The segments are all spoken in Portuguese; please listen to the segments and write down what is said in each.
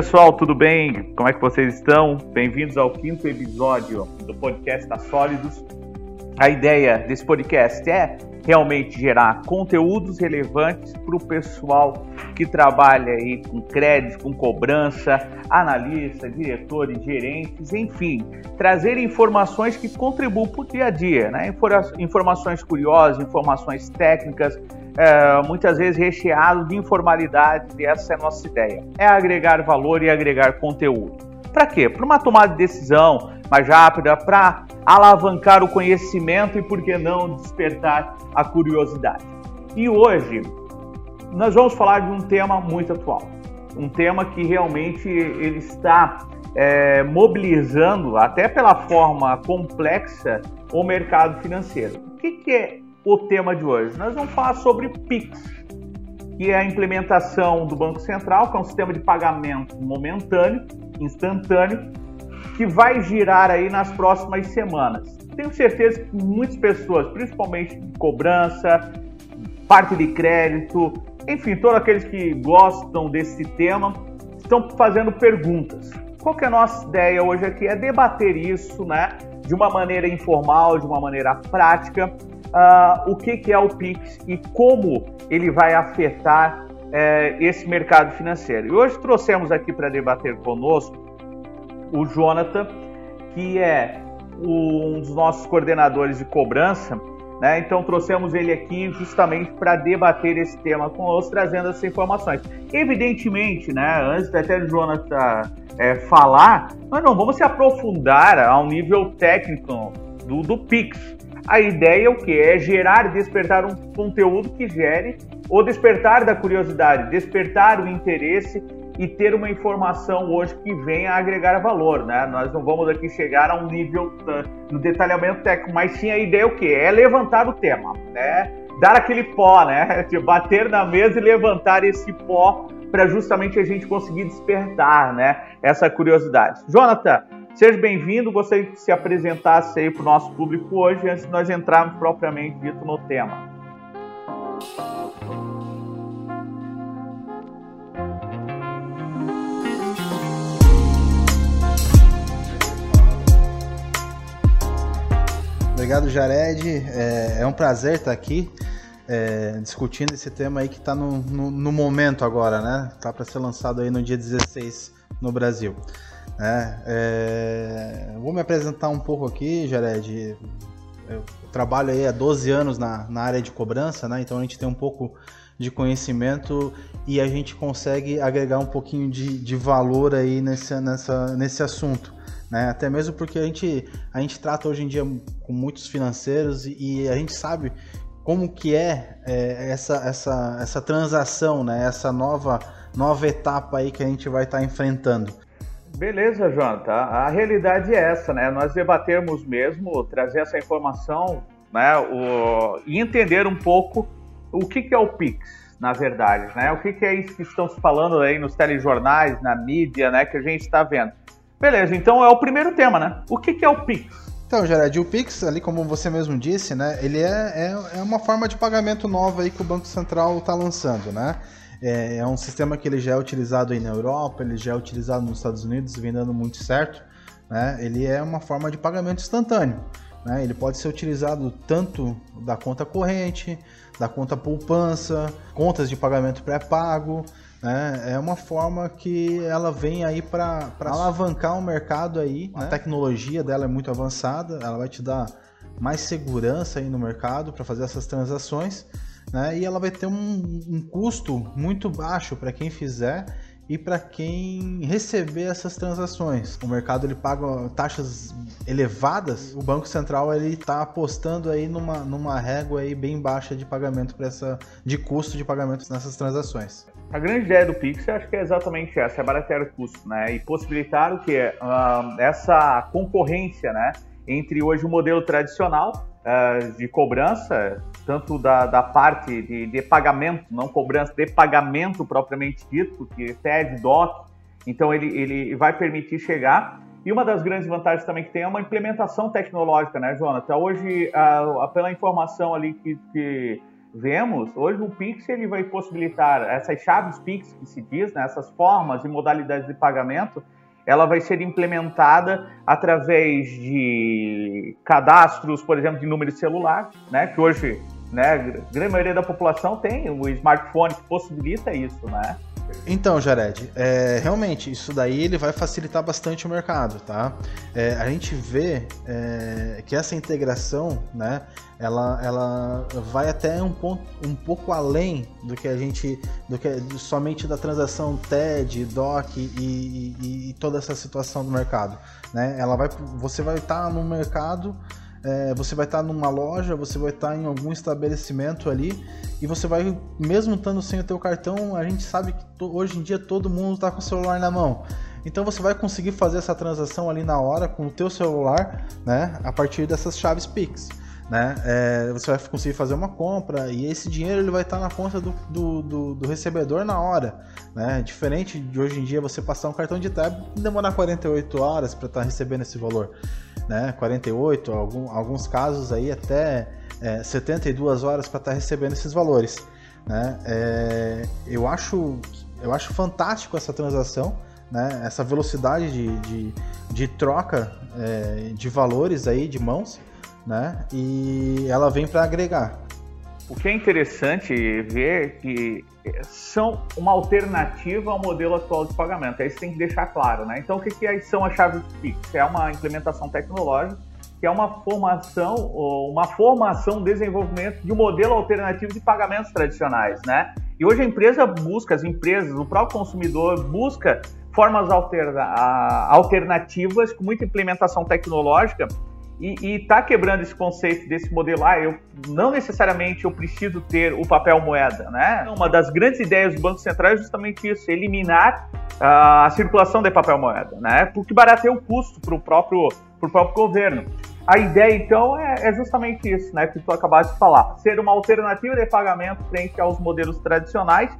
pessoal, tudo bem? Como é que vocês estão? Bem-vindos ao quinto episódio do podcast da Sólidos. A ideia desse podcast é realmente gerar conteúdos relevantes para o pessoal que trabalha aí com crédito, com cobrança, analista, diretores, gerentes, enfim, trazer informações que contribuam para o dia a dia, né? Informações curiosas, informações técnicas, é, muitas vezes recheado de informalidade, e essa é a nossa ideia. É agregar valor e agregar conteúdo. Para quê? Para uma tomada de decisão mais rápida, para alavancar o conhecimento e, por que não, despertar a curiosidade. E hoje nós vamos falar de um tema muito atual, um tema que realmente ele está é, mobilizando, até pela forma complexa, o mercado financeiro. O que, que é o tema de hoje? Nós vamos falar sobre PIX, que é a implementação do Banco Central, que é um sistema de pagamento momentâneo, instantâneo, que vai girar aí nas próximas semanas. Tenho certeza que muitas pessoas, principalmente de cobrança, parte de crédito, enfim, todos aqueles que gostam desse tema, estão fazendo perguntas. Qual que é a nossa ideia hoje aqui? É debater isso, né? De uma maneira informal, de uma maneira prática, uh, o que, que é o Pix e como ele vai afetar uh, esse mercado financeiro. E hoje trouxemos aqui para debater conosco o Jonathan, que é um dos nossos coordenadores de cobrança, né? Então trouxemos ele aqui justamente para debater esse tema conosco, trazendo essas informações. Evidentemente, né, antes até do Jonathan é, falar, nós não vamos se aprofundar ao nível técnico do, do Pix, a ideia é o que? É gerar despertar um conteúdo que gere ou despertar da curiosidade, despertar o interesse e ter uma informação hoje que venha agregar valor, né? Nós não vamos aqui chegar a um nível no detalhamento técnico, mas sim a ideia é o que? É levantar o tema, né? Dar aquele pó, né? De bater na mesa e levantar esse pó para justamente a gente conseguir despertar, né? Essa curiosidade. Jonathan, Seja bem-vindo, gostaria que se apresentasse aí para o nosso público hoje, antes de nós entrarmos propriamente dito no tema. Obrigado, Jared. É, é, um prazer estar aqui é, discutindo esse tema aí que está no, no, no, momento agora, né? Tá para ser lançado aí no dia 16 no Brasil. É, é, vou me apresentar um pouco aqui, Jared. Eu trabalho aí há 12 anos na, na área de cobrança, né? Então a gente tem um pouco de conhecimento e a gente consegue agregar um pouquinho de, de valor aí nesse, nessa, nesse assunto. Né? Até mesmo porque a gente, a gente trata hoje em dia com muitos financeiros e, e a gente sabe como que é, é, essa, essa, essa transação, né? essa nova, nova etapa aí que a gente vai estar tá enfrentando. Beleza, Jonathan. A realidade é essa, né? Nós debatermos mesmo, trazer essa informação, né? O, e entender um pouco o que, que é o Pix, na verdade, né? O que, que é isso que estão se falando aí nos telejornais, na mídia, né? Que a gente está vendo. Beleza, então é o primeiro tema, né? O que, que é o Pix? Então, Jared, o Pix, ali como você mesmo disse, né? Ele é, é, é uma forma de pagamento nova aí que o Banco Central está lançando, né? É, é, um sistema que ele já é utilizado aí na Europa, ele já é utilizado nos Estados Unidos, vem dando muito certo. Né? Ele é uma forma de pagamento instantâneo. Né? Ele pode ser utilizado tanto da conta corrente, da conta poupança, contas de pagamento pré-pago. Né? É uma forma que ela vem aí para alavancar o mercado aí. Né? A tecnologia dela é muito avançada, ela vai te dar mais segurança aí no mercado para fazer essas transações né? E ela vai ter um, um custo muito baixo para quem fizer e para quem receber essas transações. O mercado ele paga taxas elevadas, o Banco Central ele está apostando aí numa, numa régua aí bem baixa de pagamento para essa de custo de pagamento nessas transações. A grande ideia do Pix, eu acho que é exatamente essa, é baratear o custo, né? E possibilitar o que uh, essa concorrência, né? Entre hoje o modelo tradicional uh, de cobrança, tanto da, da parte de, de, pagamento, não cobrança, de pagamento propriamente dito, que TED, DOC, então ele, ele vai permitir chegar. E uma das grandes vantagens também que tem é uma implementação tecnológica, né, Jonathan? Hoje, uh, pela informação ali que, que vemos, hoje o Pix ele vai possibilitar essas chaves Pix que se diz, né, essas formas e modalidades de pagamento, ela vai ser implementada através de cadastros, por exemplo, de número de celular, né, que hoje né, a grande maioria da população tem o smartphone que possibilita isso, né? Então, Jared, é, realmente, isso daí ele vai facilitar bastante o mercado, tá? É, a gente vê é, que essa integração, né, ela, ela vai até um, ponto, um pouco além do que a gente, do que somente da transação TED, DOC e, e, e toda essa situação do mercado, né? Ela vai, você vai estar no mercado é, você vai estar numa loja, você vai estar em algum estabelecimento ali e você vai, mesmo estando sem o teu cartão, a gente sabe que hoje em dia todo mundo está com o celular na mão. Então você vai conseguir fazer essa transação ali na hora com o teu celular, né, a partir dessas chaves Pix. Né? É, você vai conseguir fazer uma compra e esse dinheiro ele vai estar na conta do, do, do, do, recebedor na hora. Né? Diferente de hoje em dia você passar um cartão de tab e demorar 48 horas para estar recebendo esse valor né? 48, algum, alguns casos aí até é, 72 horas para estar tá recebendo esses valores. Né? É, eu, acho, eu acho fantástico essa transação, né? essa velocidade de, de, de troca é, de valores aí de mãos, né? e ela vem para agregar. O que é interessante ver que são uma alternativa ao modelo atual de pagamento. Aí você tem que deixar claro, né? Então, o que, que são as chaves Pix? É uma implementação tecnológica que é uma formação, uma formação, desenvolvimento de um modelo alternativo de pagamentos tradicionais, né? E hoje a empresa busca, as empresas, o próprio consumidor busca formas alterna alternativas com muita implementação tecnológica e está quebrando esse conceito desse modelo, ah, eu não necessariamente eu preciso ter o papel moeda, né? Uma das grandes ideias do Banco Central é justamente isso, eliminar uh, a circulação de papel moeda, né? Porque barateia o custo para o próprio, próprio governo. A ideia, então, é, é, justamente isso, né? Que tu acabaste de falar. Ser uma alternativa de pagamento frente aos modelos tradicionais,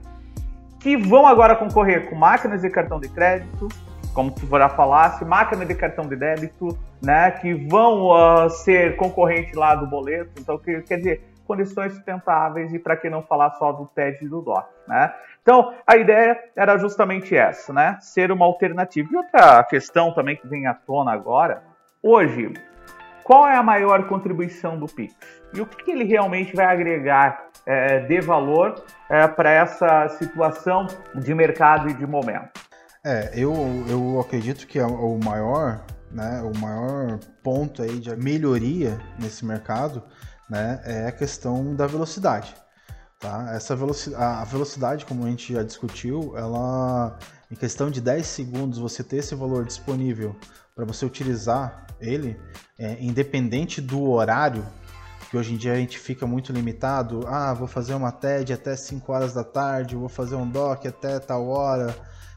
que vão agora concorrer com máquinas de cartão de crédito, como tu já falasse, máquina de cartão de débito, né, que vão uh, ser concorrente lá do boleto. Então, que, quer dizer, condições sustentáveis e para que não falar só do TED e do DOC, né? Então, a ideia era justamente essa, né? Ser uma alternativa. E outra questão também que vem à tona agora, hoje, qual é a maior contribuição do Pix? E o que ele realmente vai agregar é, de valor é, para essa situação de mercado e de momento? É, eu, eu acredito que o maior, né, o maior ponto aí de melhoria nesse mercado, né, é a questão da velocidade. Tá? Essa velocidade, a velocidade, como a gente já discutiu, ela em questão de 10 segundos você ter esse valor disponível para você utilizar ele, é, independente do horário, que hoje em dia a gente fica muito limitado. Ah, vou fazer uma TED até 5 horas da tarde, vou fazer um DOC até tal hora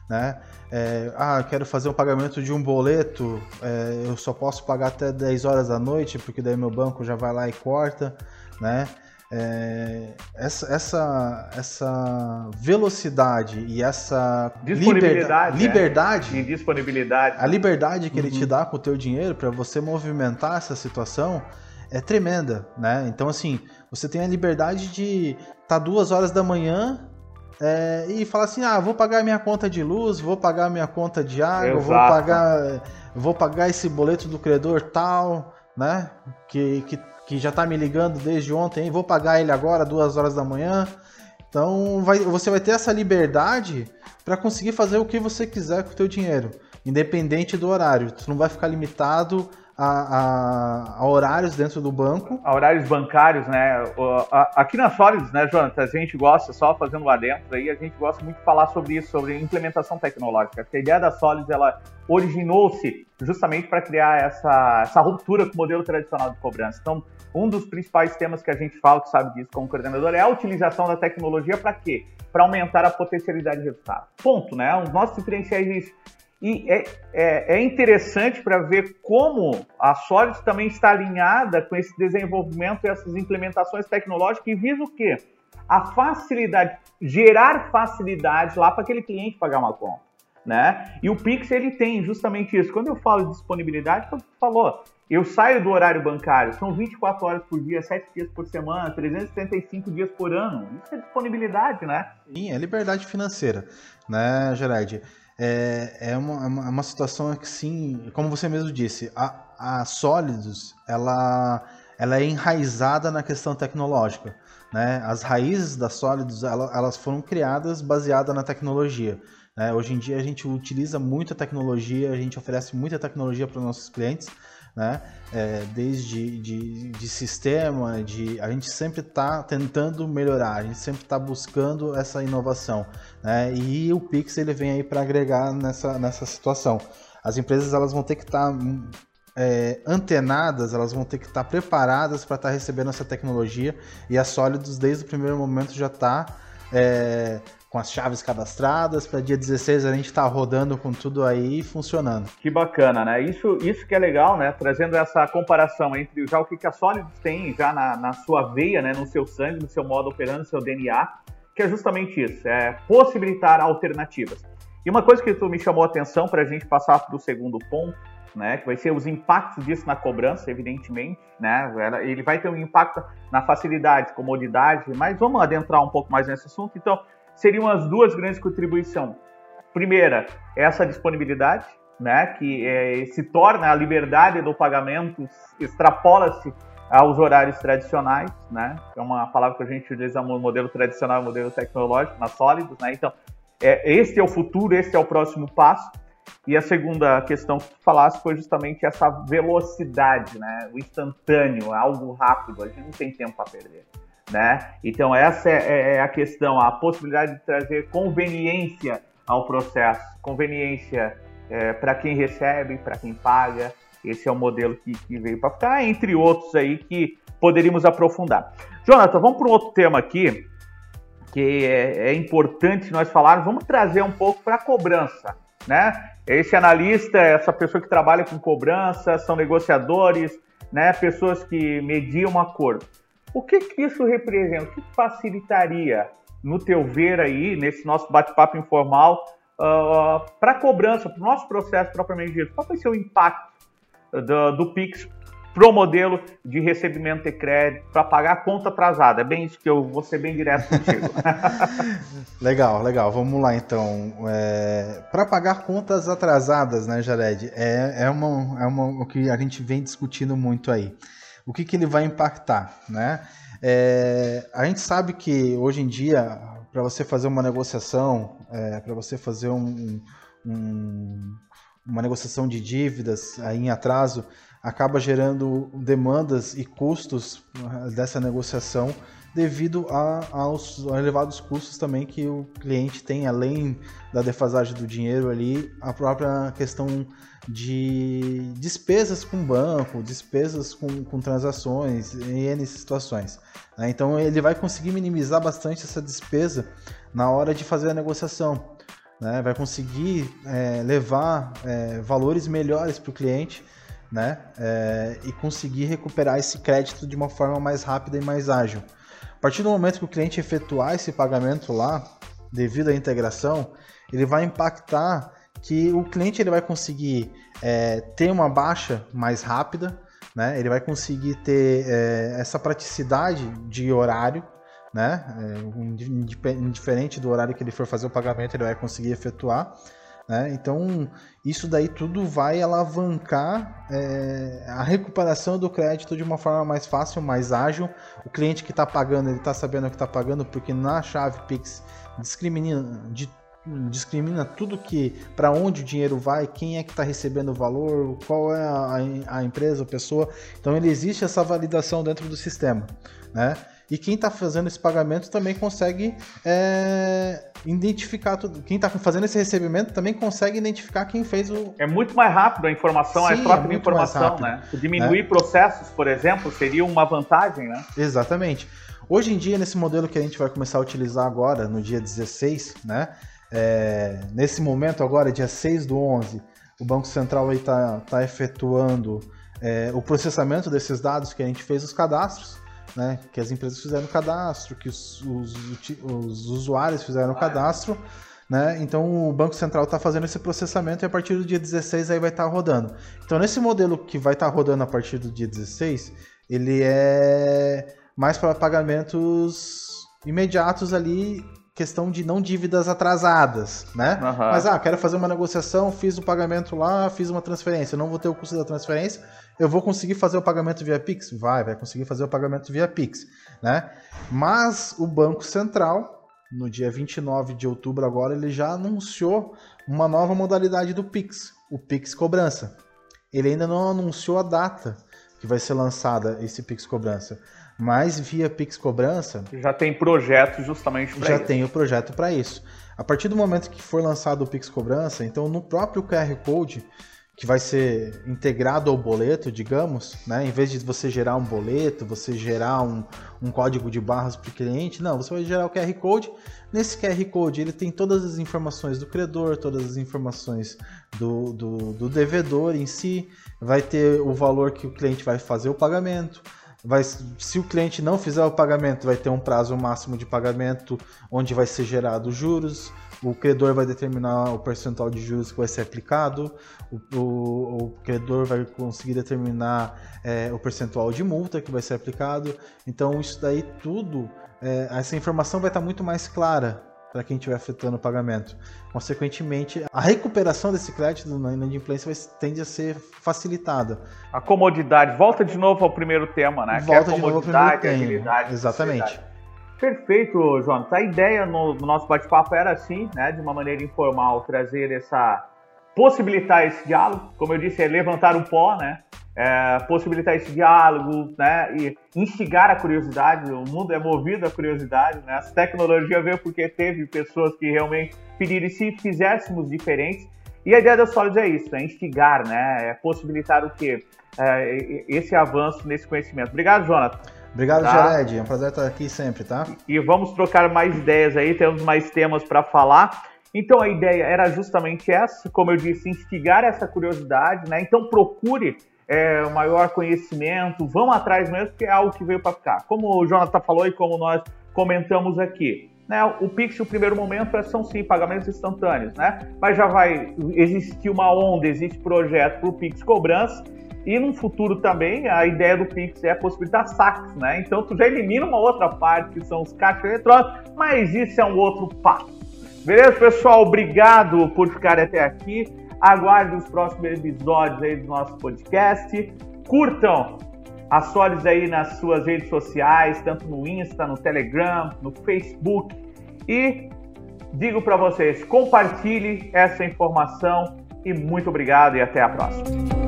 né? É, ah, quero fazer um pagamento de um boleto, é, eu só posso pagar até 10 horas da noite, porque daí meu banco já vai lá e corta, né? É, essa, essa, essa velocidade e essa disponibilidade, liber, liberdade, é. disponibilidade, a liberdade que uhum. ele te uhum. dá com o teu dinheiro para você movimentar essa situação é tremenda, né? Então assim, você tem a liberdade de estar tá duas horas da manhã é, e falar assim, ah, vou pagar minha conta de luz, vou pagar minha conta de água, Exato. vou pagar, vou pagar esse boleto do credor tal, né? Que, que, que já tá me ligando desde ontem, vou pagar ele agora, duas horas da manhã. Então vai, você vai ter essa liberdade para conseguir fazer o que você quiser com o teu dinheiro, independente do horário. Tu não vai ficar limitado a, a, a, horários dentro do banco. A horários bancários, né? Aqui na Solids, né, Jonathan, a gente gosta, só fazendo lá dentro aí, a gente gosta muito de falar sobre isso, sobre implementação tecnológica. Porque a ideia da Solids, ela originou-se justamente para criar essa, essa ruptura com o modelo tradicional de cobrança. Então, um dos principais temas que a gente fala, que sabe disso como coordenador, é a utilização da tecnologia para quê? Para aumentar a potencialidade de resultado. Ponto, né? Os nossos diferenciais e é, é, é interessante para ver como a Solid também está alinhada com esse desenvolvimento e essas implementações tecnológicas e visa o quê? A facilidade, gerar facilidade lá para aquele cliente pagar uma conta. né? E o Pix ele tem justamente isso. Quando eu falo de disponibilidade, você falou, eu saio do horário bancário, são 24 horas por dia, 7 dias por semana, 375 dias por ano. Isso é disponibilidade, né? Sim, é liberdade financeira, né, Gerard? É, é, uma, é uma situação que, sim, como você mesmo disse, a, a Sólidos, ela, ela é enraizada na questão tecnológica. Né? As raízes da Sólidos, ela, elas foram criadas baseadas na tecnologia. Né? Hoje em dia a gente utiliza muita tecnologia, a gente oferece muita tecnologia para os nossos clientes, né? É, desde de, de, sistema, de a gente sempre está tentando melhorar, a gente sempre está buscando essa inovação, né? E o Pix ele vem aí para agregar nessa, nessa situação. As empresas elas vão ter que estar tá, é, antenadas, elas vão ter que estar tá preparadas para estar tá recebendo essa tecnologia e a Sólidos desde o primeiro momento já está é, com as chaves cadastradas. Para dia 16 a gente está rodando com tudo aí funcionando. Que bacana, né? Isso, isso que é legal, né? Trazendo essa comparação entre já o que a Solids tem já na, na sua veia, né? no seu sangue, no seu modo operando, no seu DNA, que é justamente isso, é possibilitar alternativas. E uma coisa que tu me chamou a atenção para a gente passar para o segundo ponto, né, que vai ser os impactos disso na cobrança, evidentemente, né, ele vai ter um impacto na facilidade, comodidade, mas vamos adentrar um pouco mais nesse assunto. Então, seriam as duas grandes contribuições. Primeira, essa disponibilidade, né, que é, se torna a liberdade do pagamento, extrapola-se aos horários tradicionais, né, é uma palavra que a gente utiliza no modelo tradicional e modelo tecnológico, na sólidos, né, então, é, este é o futuro, este é o próximo passo, e a segunda questão que tu falasse foi justamente essa velocidade, né, o instantâneo, algo rápido, a gente não tem tempo para perder né? Então essa é, é, é a questão, a possibilidade de trazer conveniência ao processo, conveniência é, para quem recebe, para quem paga. Esse é o modelo que, que veio para ficar, entre outros aí que poderíamos aprofundar. Jonathan, vamos para um outro tema aqui que é, é importante nós falarmos. Vamos trazer um pouco para a cobrança, né? Esse analista, essa pessoa que trabalha com cobrança, são negociadores, né? Pessoas que mediam um acordo. O que, que isso representa? O que facilitaria, no teu ver aí, nesse nosso bate-papo informal, uh, para a cobrança, para o nosso processo propriamente dito? Qual vai ser o impacto do, do Pix para o modelo de recebimento de crédito, para pagar a conta atrasada? É bem isso que eu vou ser bem direto contigo. legal, legal. Vamos lá então. É, para pagar contas atrasadas, né, Jared? É, é, uma, é uma, o que a gente vem discutindo muito aí o que, que ele vai impactar, né? É, a gente sabe que hoje em dia, para você fazer uma negociação, é, para você fazer um, um, uma negociação de dívidas aí em atraso, acaba gerando demandas e custos dessa negociação devido a, aos elevados custos também que o cliente tem, além da defasagem do dinheiro ali, a própria questão de despesas com banco, despesas com, com transações, em N situações. Né? Então ele vai conseguir minimizar bastante essa despesa na hora de fazer a negociação. Né? Vai conseguir é, levar é, valores melhores para o cliente né? É, e conseguir recuperar esse crédito de uma forma mais rápida e mais ágil partir do momento que o cliente efetuar esse pagamento lá, devido à integração, ele vai impactar que o cliente ele vai conseguir é, ter uma baixa mais rápida, né? ele vai conseguir ter é, essa praticidade de horário, né? É, indiferente do horário que ele for fazer o pagamento, ele vai conseguir efetuar. Né? Então, isso daí tudo vai alavancar é, a recuperação do crédito de uma forma mais fácil, mais ágil. O cliente que está pagando, ele está sabendo que está pagando, porque na chave Pix discrimina, de, discrimina tudo que para onde o dinheiro vai, quem é que está recebendo o valor, qual é a, a empresa, a pessoa. Então, ele existe essa validação dentro do sistema. Né? E quem está fazendo esse pagamento também consegue é, identificar tudo. Quem está fazendo esse recebimento também consegue identificar quem fez o. É muito mais rápido a informação, Sim, a troca é de informação, né? Diminuir é. processos, por exemplo, seria uma vantagem, né? Exatamente. Hoje em dia, nesse modelo que a gente vai começar a utilizar agora, no dia 16, né? É, nesse momento agora, dia 6 do 11, o Banco Central está tá efetuando é, o processamento desses dados que a gente fez os cadastros né? Que as empresas fizeram o cadastro, que os, os, os usuários fizeram o cadastro. né? Então o Banco Central está fazendo esse processamento e a partir do dia 16 aí vai estar tá rodando. Então nesse modelo que vai estar tá rodando a partir do dia 16, ele é mais para pagamentos imediatos ali, questão de não dívidas atrasadas, né? Uhum. Mas ah, quero fazer uma negociação, fiz o pagamento lá, fiz uma transferência, não vou ter o custo da transferência, eu vou conseguir fazer o pagamento via Pix? Vai, vai conseguir fazer o pagamento via Pix, né? Mas o Banco Central no dia 29 de outubro agora, ele já anunciou uma nova modalidade do Pix, o Pix Cobrança. Ele ainda não anunciou a data que vai ser lançada esse Pix Cobrança, mas via Pix Cobrança... Já tem projeto justamente para Já isso. tem o projeto para isso. A partir do momento que for lançado o Pix Cobrança, então no próprio QR Code que vai ser integrado ao boleto, digamos, né? Em vez de você gerar um boleto, você gerar um, um código de barras para o cliente, não, você vai gerar o QR Code. Nesse QR Code ele tem todas as informações do credor, todas as informações do, do, do devedor em si, vai ter o valor que o cliente vai fazer o pagamento. Vai, se o cliente não fizer o pagamento, vai ter um prazo máximo de pagamento onde vai ser gerado juros. O credor vai determinar o percentual de juros que vai ser aplicado, o, o, o credor vai conseguir determinar é, o percentual de multa que vai ser aplicado. Então, isso daí tudo, é, essa informação vai estar muito mais clara para quem estiver afetando o pagamento. Consequentemente, a recuperação desse crédito na inadimplência vai, tende a ser facilitada. A comodidade, volta de novo ao primeiro tema, né? Volta é de novo ao primeiro tema. Exatamente. Perfeito, Jonas. A ideia no, no nosso bate-papo era assim, né, de uma maneira informal, trazer essa possibilitar esse diálogo, como eu disse, é levantar o pó, né? É, possibilitar esse diálogo, né? E instigar a curiosidade. O mundo é movido à curiosidade, né? As tecnologias veio porque teve pessoas que realmente pediram e se fizéssemos diferentes. E a ideia da Solids é isso, é instigar, né? É possibilitar o quê? É, esse avanço nesse conhecimento. Obrigado, Jonathan. Obrigado, tá? Jared. É um prazer estar aqui sempre, tá? E vamos trocar mais ideias aí, temos mais temas para falar. Então a ideia era justamente essa, como eu disse, instigar essa curiosidade, né? Então procure é, maior conhecimento, vão atrás mesmo, porque é algo que veio para ficar. Como o Jonathan falou e como nós comentamos aqui. Né, o Pix, o primeiro momento, são sim pagamentos instantâneos, né? Mas já vai existir uma onda, existe projeto para o Pix cobrança, e no futuro também, a ideia do Pix é possibilitar saques, né? Então tu já elimina uma outra parte, que são os caixas eletrônicos, mas isso é um outro papo. Beleza, pessoal? Obrigado por ficar até aqui. Aguarde os próximos episódios aí do nosso podcast. Curtam a Solis aí nas suas redes sociais, tanto no Insta, no Telegram, no Facebook. E digo para vocês, compartilhe essa informação e muito obrigado e até a próxima.